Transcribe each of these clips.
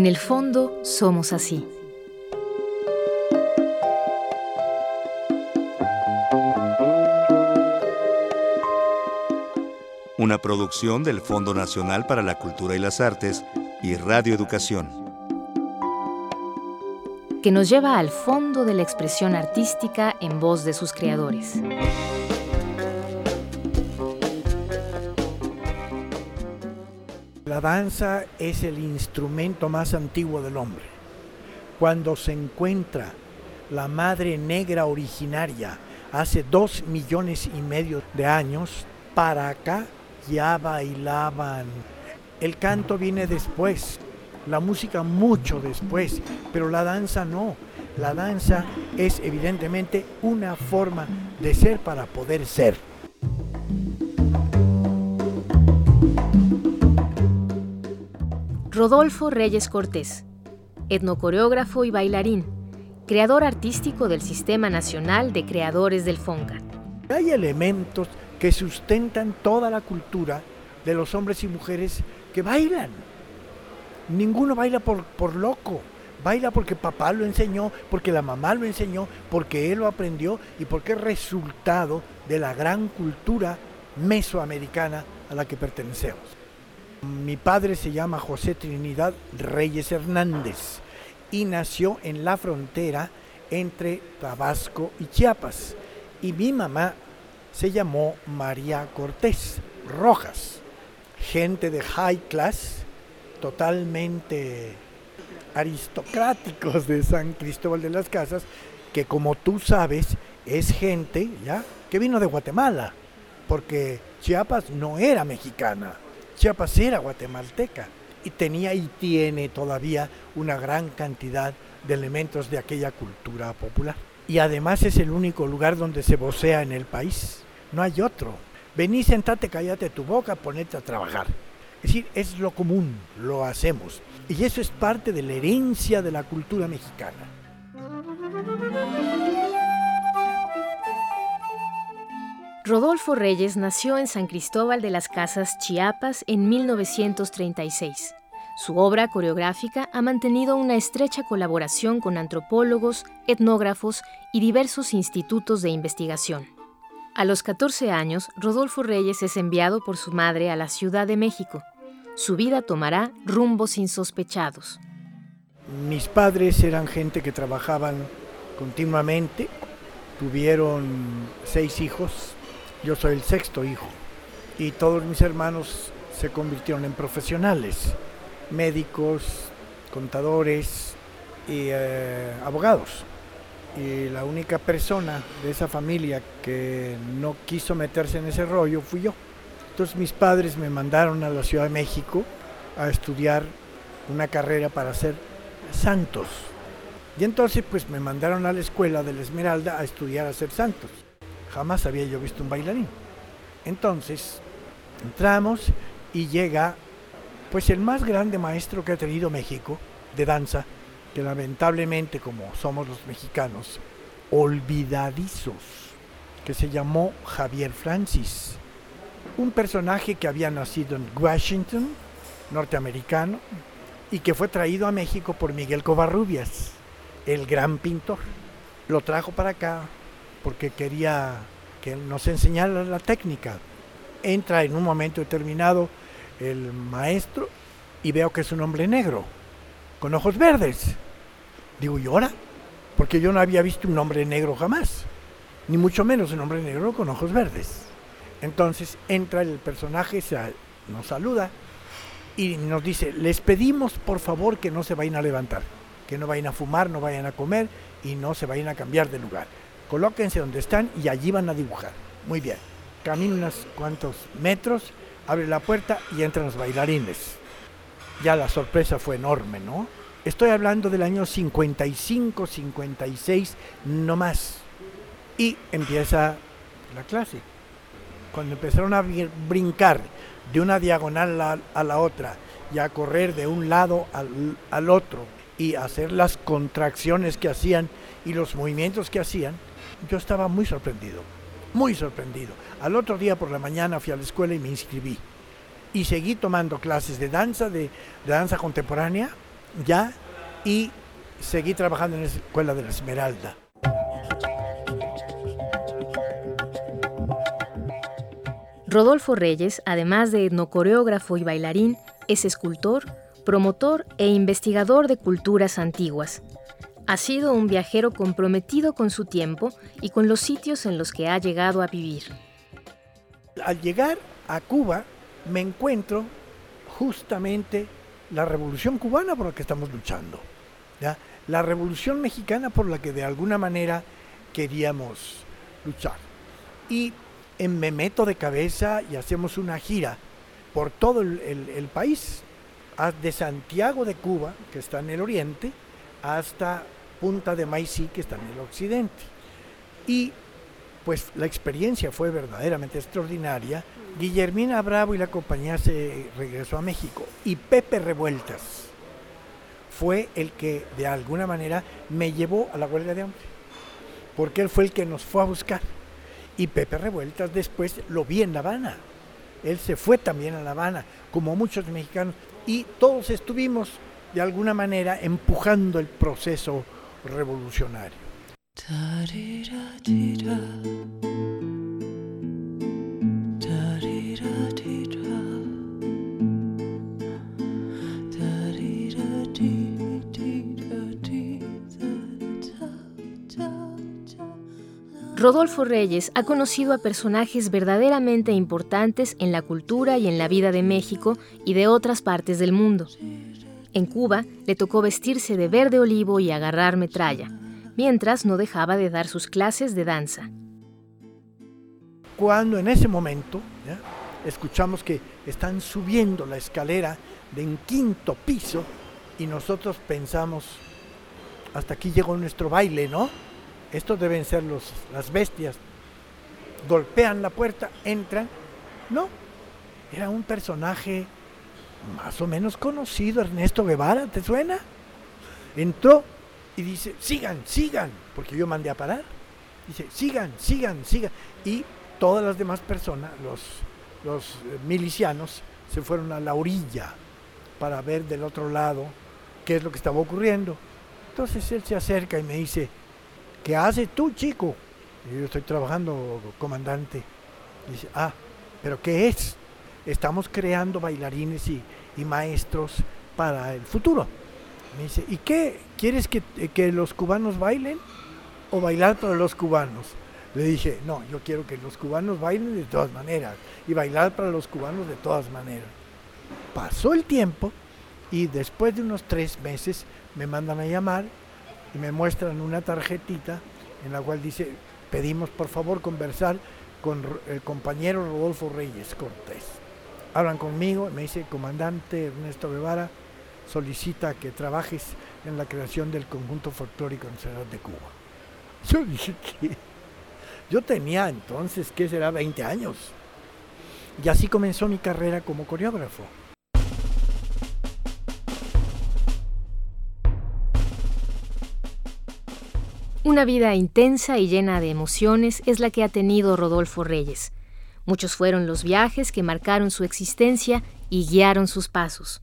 En el fondo somos así. Una producción del Fondo Nacional para la Cultura y las Artes y Radio Educación. Que nos lleva al fondo de la expresión artística en voz de sus creadores. La danza es el instrumento más antiguo del hombre. Cuando se encuentra la madre negra originaria hace dos millones y medio de años, para acá ya bailaban. El canto viene después, la música mucho después, pero la danza no. La danza es evidentemente una forma de ser para poder ser. Rodolfo Reyes Cortés, etnocoreógrafo y bailarín, creador artístico del Sistema Nacional de Creadores del Fonca. Hay elementos que sustentan toda la cultura de los hombres y mujeres que bailan. Ninguno baila por, por loco, baila porque papá lo enseñó, porque la mamá lo enseñó, porque él lo aprendió y porque es resultado de la gran cultura mesoamericana a la que pertenecemos. Mi padre se llama José Trinidad Reyes Hernández y nació en la frontera entre Tabasco y Chiapas. Y mi mamá se llamó María Cortés Rojas, gente de high class, totalmente aristocráticos de San Cristóbal de las Casas, que como tú sabes es gente ya que vino de Guatemala, porque Chiapas no era mexicana. Chiapas era guatemalteca y tenía y tiene todavía una gran cantidad de elementos de aquella cultura popular. Y además es el único lugar donde se vocea en el país. No hay otro. Vení, sentate, cállate tu boca, ponete a trabajar. Es decir, es lo común, lo hacemos. Y eso es parte de la herencia de la cultura mexicana. Rodolfo Reyes nació en San Cristóbal de las Casas, Chiapas, en 1936. Su obra coreográfica ha mantenido una estrecha colaboración con antropólogos, etnógrafos y diversos institutos de investigación. A los 14 años, Rodolfo Reyes es enviado por su madre a la Ciudad de México. Su vida tomará rumbos insospechados. Mis padres eran gente que trabajaban continuamente, tuvieron seis hijos, yo soy el sexto hijo y todos mis hermanos se convirtieron en profesionales, médicos, contadores y eh, abogados. Y la única persona de esa familia que no quiso meterse en ese rollo fui yo. Entonces mis padres me mandaron a la Ciudad de México a estudiar una carrera para ser santos. Y entonces pues me mandaron a la escuela de la Esmeralda a estudiar a ser santos. Jamás había yo visto un bailarín. Entonces, entramos y llega pues el más grande maestro que ha tenido México de danza, que lamentablemente como somos los mexicanos, olvidadizos, que se llamó Javier Francis, un personaje que había nacido en Washington, norteamericano, y que fue traído a México por Miguel Covarrubias, el gran pintor. Lo trajo para acá, porque quería que nos enseñara la técnica. Entra en un momento determinado el maestro y veo que es un hombre negro, con ojos verdes. Digo, ¿y ahora? Porque yo no había visto un hombre negro jamás, ni mucho menos un hombre negro con ojos verdes. Entonces entra el personaje, nos saluda y nos dice, les pedimos por favor que no se vayan a levantar, que no vayan a fumar, no vayan a comer y no se vayan a cambiar de lugar colóquense donde están y allí van a dibujar. Muy bien. Camina unos cuantos metros, abre la puerta y entran los bailarines. Ya la sorpresa fue enorme, ¿no? Estoy hablando del año 55, 56, no más. Y empieza la clase. Cuando empezaron a brincar de una diagonal a, la otra y a correr de un lado al, al otro y hacer las contracciones que hacían y los movimientos que hacían, yo estaba muy sorprendido, muy sorprendido. Al otro día por la mañana fui a la escuela y me inscribí. Y seguí tomando clases de danza, de, danza contemporánea, ya y seguí trabajando en la Escuela de la Esmeralda. Rodolfo Reyes, además de etnocoreógrafo y bailarín, es escultor, promotor e investigador de culturas antiguas. Ha sido un viajero comprometido con su tiempo y con los sitios en los que ha llegado a vivir. Al llegar a Cuba me encuentro justamente la revolución cubana por la que estamos luchando, la revolución mexicana por la que de alguna manera queríamos luchar. Y me meto de cabeza y hacemos una gira por todo el, país, de Santiago de Cuba, que está en el oriente, hasta Punta de Maicí, que está en el occidente. Y pues la experiencia fue verdaderamente extraordinaria. Guillermina Bravo y la compañía se regresó a México y Pepe Revueltas fue el que de alguna manera me llevó a la huelga de hambre, porque él fue el que nos fue a buscar. Y Pepe Revueltas después lo vi en La Habana. Él se fue también a La Habana, como muchos mexicanos, y todos estuvimos de alguna manera empujando el proceso revolucionario. Rodolfo Reyes ha conocido a personajes verdaderamente importantes en la cultura y en la vida de México y de otras partes del mundo. En Cuba le tocó vestirse de verde olivo y agarrar metralla, mientras no dejaba de dar sus clases de danza. Cuando en ese momento escuchamos que están subiendo la escalera de un quinto piso y nosotros pensamos, hasta aquí llegó nuestro baile, ¿no? estos deben ser los, las bestias. Golpean la puerta, entran. No, era un personaje más o menos conocido, Ernesto Guevara, ¿te suena? Entró y dice, sigan, sigan, porque yo mandé a parar. Dice, sigan, sigan, sigan. Y todas las demás personas, los, los eh, milicianos, se fueron a la orilla para ver del otro lado qué es lo que estaba ocurriendo. Entonces él se acerca y me dice, ¿qué haces tú, chico? yo estoy trabajando, comandante. dice, ah, ¿pero qué es? Estamos creando bailarines y, maestros para el futuro. Me dice, ¿y qué? ¿Quieres que, que los cubanos bailen o bailar para los cubanos? Le dije, no, yo quiero que los cubanos bailen de todas maneras y bailar para los cubanos de todas maneras. Pasó el tiempo y después de unos tres meses me mandan a llamar y me muestran una tarjetita en la cual dice, pedimos por favor conversar con el compañero Rodolfo Reyes Cortés. Hablan conmigo, me dice, comandante Ernesto Guevara solicita que trabajes en la creación del conjunto folclórico nacional de Cuba. Yo dije que yo tenía entonces, ¿qué será? 20 años. Y así comenzó mi carrera como coreógrafo. Una vida intensa y llena de emociones es la que ha tenido Rodolfo Reyes. Muchos fueron los viajes que marcaron su existencia y guiaron sus pasos.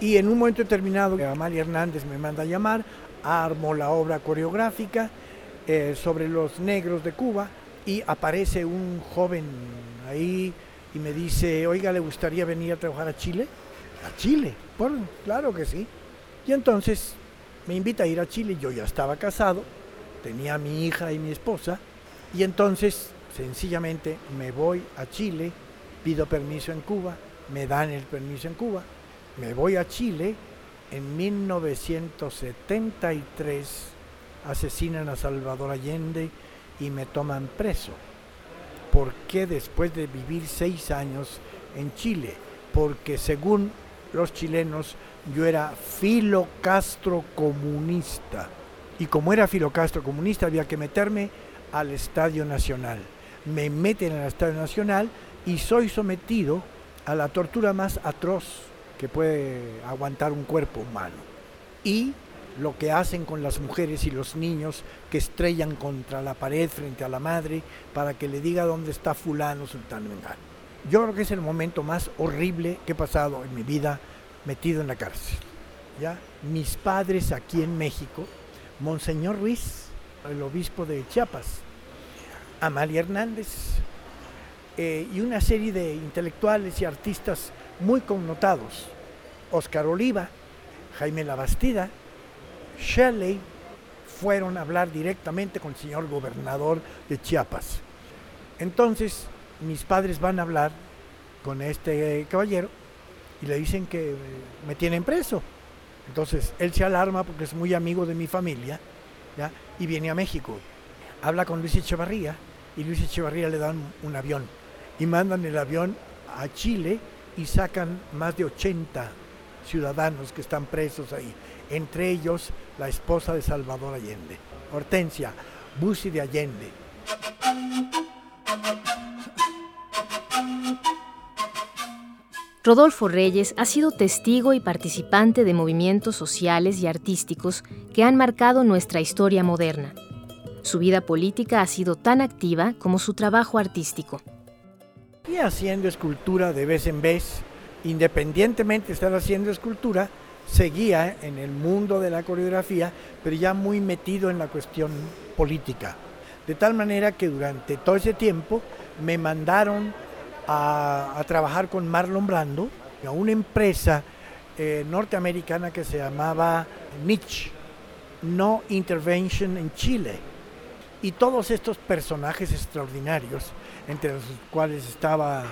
Y en un momento determinado, Amalia Hernández me manda a llamar, armo la obra coreográfica eh, sobre los negros de Cuba y aparece un joven ahí y me dice, oiga, ¿le gustaría venir a trabajar a Chile? a Chile. Bueno, claro que sí. Y entonces me invita a ir a Chile. Yo ya estaba casado, tenía mi hija y mi esposa. Y entonces sencillamente me voy a Chile, pido permiso en Cuba, me dan el permiso en Cuba, me voy a Chile. En 1973 asesinan a Salvador Allende y me toman preso. ¿Por qué después de vivir seis años en Chile? Porque según los chilenos, yo era filocastro comunista. Y como era filocastro comunista, había que meterme al Estadio Nacional. Me meten al Estadio Nacional y soy sometido a la tortura más atroz que puede aguantar un cuerpo humano. Y lo que hacen con las mujeres y los niños que estrellan contra la pared frente a la madre para que le diga dónde está fulano sultán Yo creo que es el momento más horrible que he pasado en mi vida metido en la cárcel. ¿ya? Mis padres aquí en México, Monseñor Ruiz, el obispo de Chiapas, Amalia Hernández eh, y una serie de intelectuales y artistas muy connotados, Oscar Oliva, Jaime Labastida, Shelley, fueron a hablar directamente con el señor gobernador de Chiapas. Entonces, mis padres van a hablar con este caballero y le dicen que me tienen preso. Entonces, él se alarma porque es muy amigo de mi familia ¿ya? y viene a México. Habla con Luis Echevarría y Luis Echevarría le dan un avión y mandan el avión a Chile y sacan más de 80 ciudadanos que están presos ahí, entre ellos la esposa de Salvador Allende, Hortensia Busi de Allende. Rodolfo Reyes ha sido testigo y participante de movimientos sociales y artísticos que han marcado nuestra historia moderna. Su vida política ha sido tan activa como su trabajo artístico. Y haciendo escultura de vez en vez, independientemente de estar haciendo escultura, seguía en el mundo de la coreografía, pero ya muy metido en la cuestión política. De tal manera que durante todo ese tiempo me mandaron a, trabajar con Marlon Brando, a una empresa eh, norteamericana que se llamaba NICH, No Intervention en Chile. Y todos estos personajes extraordinarios, entre los cuales estaba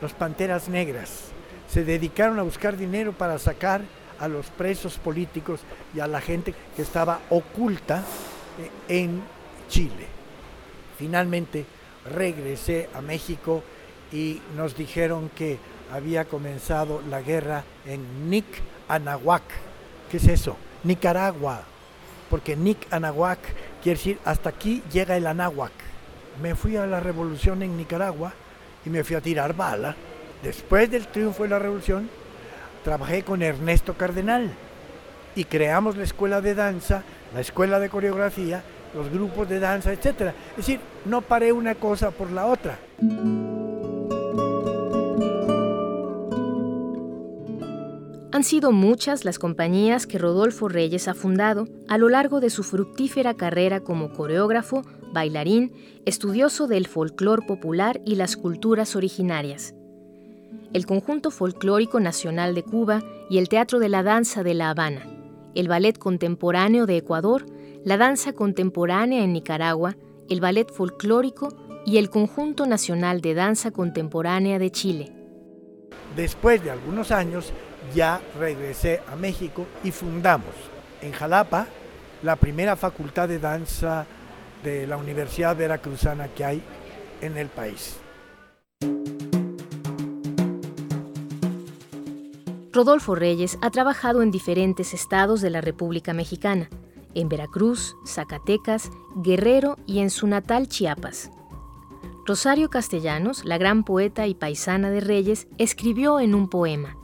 los Panteras Negras, se dedicaron a buscar dinero para sacar a los presos políticos y a la gente que estaba oculta eh, en Chile. Finalmente regresé a México y nos dijeron que había comenzado la guerra en Nick Anahuac. ¿Qué es eso? Nicaragua. Porque Nick Anahuac quiere decir hasta aquí llega el Anahuac. Me fui a la revolución en Nicaragua y me fui a tirar bala. Después del triunfo de la revolución, trabajé con Ernesto Cardenal y creamos la escuela de danza, la escuela de coreografía, los grupos de danza, etc. Es decir, no paré una cosa por la otra. Han sido muchas las compañías que Rodolfo Reyes ha fundado a lo largo de su fructífera carrera como coreógrafo, bailarín, estudioso del folclor popular y las culturas originarias. El Conjunto Folclórico Nacional de Cuba y el Teatro de la Danza de La Habana, el Ballet Contemporáneo de Ecuador, la Danza Contemporánea en Nicaragua, el Ballet Folclórico y el Conjunto Nacional de Danza Contemporánea de Chile. Después de algunos años, ya regresé a México y fundamos en Jalapa la primera facultad de danza de la Universidad Veracruzana que hay en el país. Rodolfo Reyes ha trabajado en diferentes estados de la República Mexicana, en Veracruz, Zacatecas, Guerrero y en su natal Chiapas. Rosario Castellanos, la gran poeta y paisana de Reyes, escribió en un poema,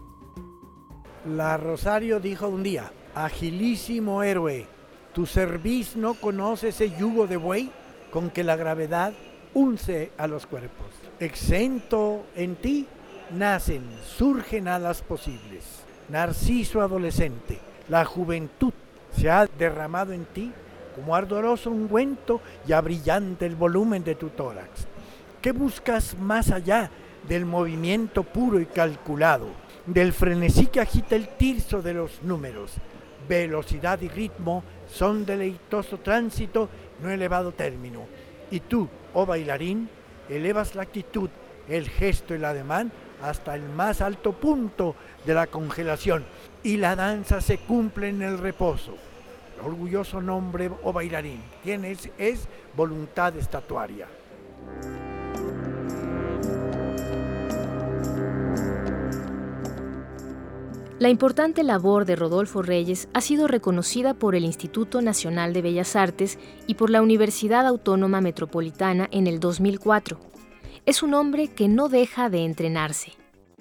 la Rosario dijo un día, agilísimo héroe, ¿tu cerviz no conoce ese yugo de buey con que la gravedad unce a los cuerpos? Exento en ti nacen, surgen alas posibles. Narciso adolescente, la juventud se ha derramado en ti como ardoroso ungüento y brillante el volumen de tu tórax. ¿Qué buscas más allá del movimiento puro y calculado? del frenesí que agita el tirso de los números. Velocidad y ritmo son deleitoso tránsito, no elevado término. Y tú, oh bailarín, elevas la actitud, el gesto y el ademán hasta el más alto punto de la congelación. Y la danza se cumple en el reposo. orgulloso nombre, oh bailarín, tienes es voluntad estatuaria. La importante labor de Rodolfo Reyes ha sido reconocida por el Instituto Nacional de Bellas Artes y por la Universidad Autónoma Metropolitana en el 2004. Es un hombre que no deja de entrenarse.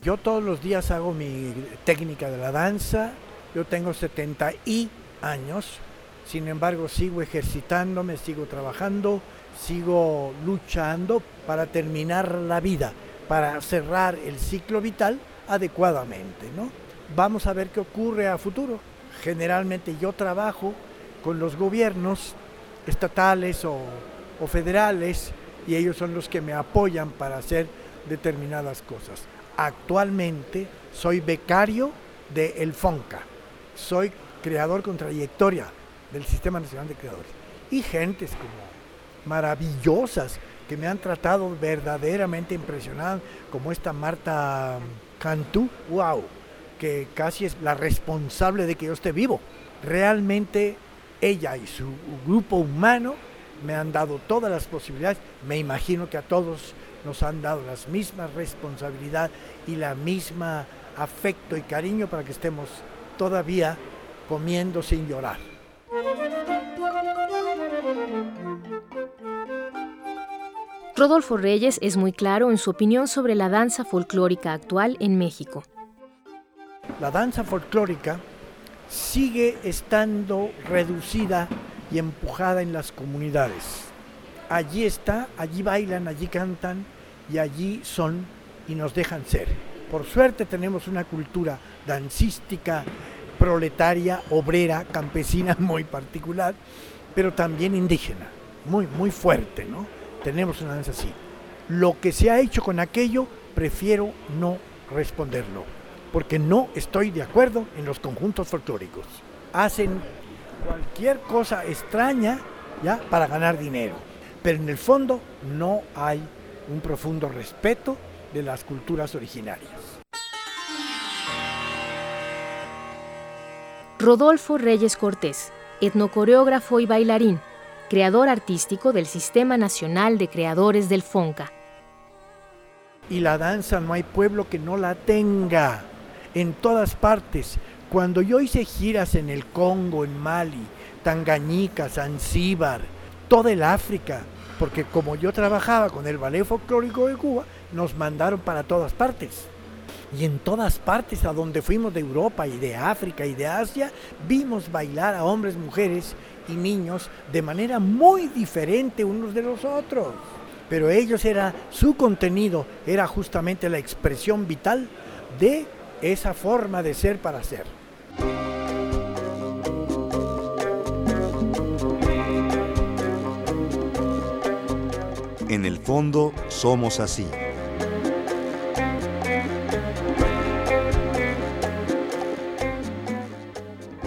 Yo todos los días hago mi técnica de la danza. Yo tengo 70 y años. Sin embargo, sigo ejercitándome, sigo trabajando, sigo luchando para terminar la vida para cerrar el ciclo vital adecuadamente. ¿no? Vamos a ver qué ocurre a futuro. Generalmente yo trabajo con los gobiernos estatales o, federales y ellos son los que me apoyan para hacer determinadas cosas. Actualmente soy becario de El FONCA, soy creador con trayectoria del Sistema Nacional de Creadores y gentes como maravillosas que me han tratado verdaderamente impresionado, como esta Marta Cantú, wow, que casi es la responsable de que yo esté vivo. Realmente ella y su grupo humano me han dado todas las posibilidades, me imagino que a todos nos han dado las mismas responsabilidades y la misma afecto y cariño para que estemos todavía comiendo sin llorar. Rodolfo Reyes es muy claro en su opinión sobre la danza folclórica actual en México. La danza folclórica sigue estando reducida y empujada en las comunidades. Allí está, allí bailan, allí cantan y allí son y nos dejan ser. Por suerte tenemos una cultura dancística, proletaria, obrera, campesina muy particular, pero también indígena, muy, muy fuerte, ¿no? Tenemos una danza así. Lo que se ha hecho con aquello, prefiero no responderlo, porque no estoy de acuerdo en los conjuntos folclóricos. Hacen cualquier cosa extraña ya para ganar dinero, pero en el fondo no hay un profundo respeto de las culturas originarias. Rodolfo Reyes Cortés, etnocoreógrafo y bailarín, creador artístico del Sistema Nacional de Creadores del FONCA. Y la danza no hay pueblo que no la tenga, en todas partes. Cuando yo hice giras en el Congo, en Mali, Tangañica, Zanzíbar, toda el África, porque como yo trabajaba con el ballet folclórico de Cuba, nos mandaron para todas partes. Y en todas partes a donde fuimos de Europa y de África y de Asia, vimos bailar a hombres, mujeres y niños de manera muy diferente unos de los otros. Pero ellos era, su contenido era justamente la expresión vital de esa forma de ser para ser. En el fondo somos así.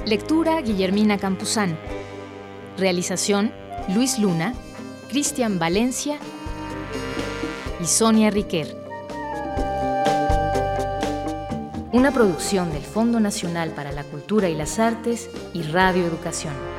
Lectura Guillermina Campuzán. Realización Luis Luna, Cristian Valencia y Sonia Riquer. Una producción del Fondo Nacional para la Cultura y las Artes y Radio Educación.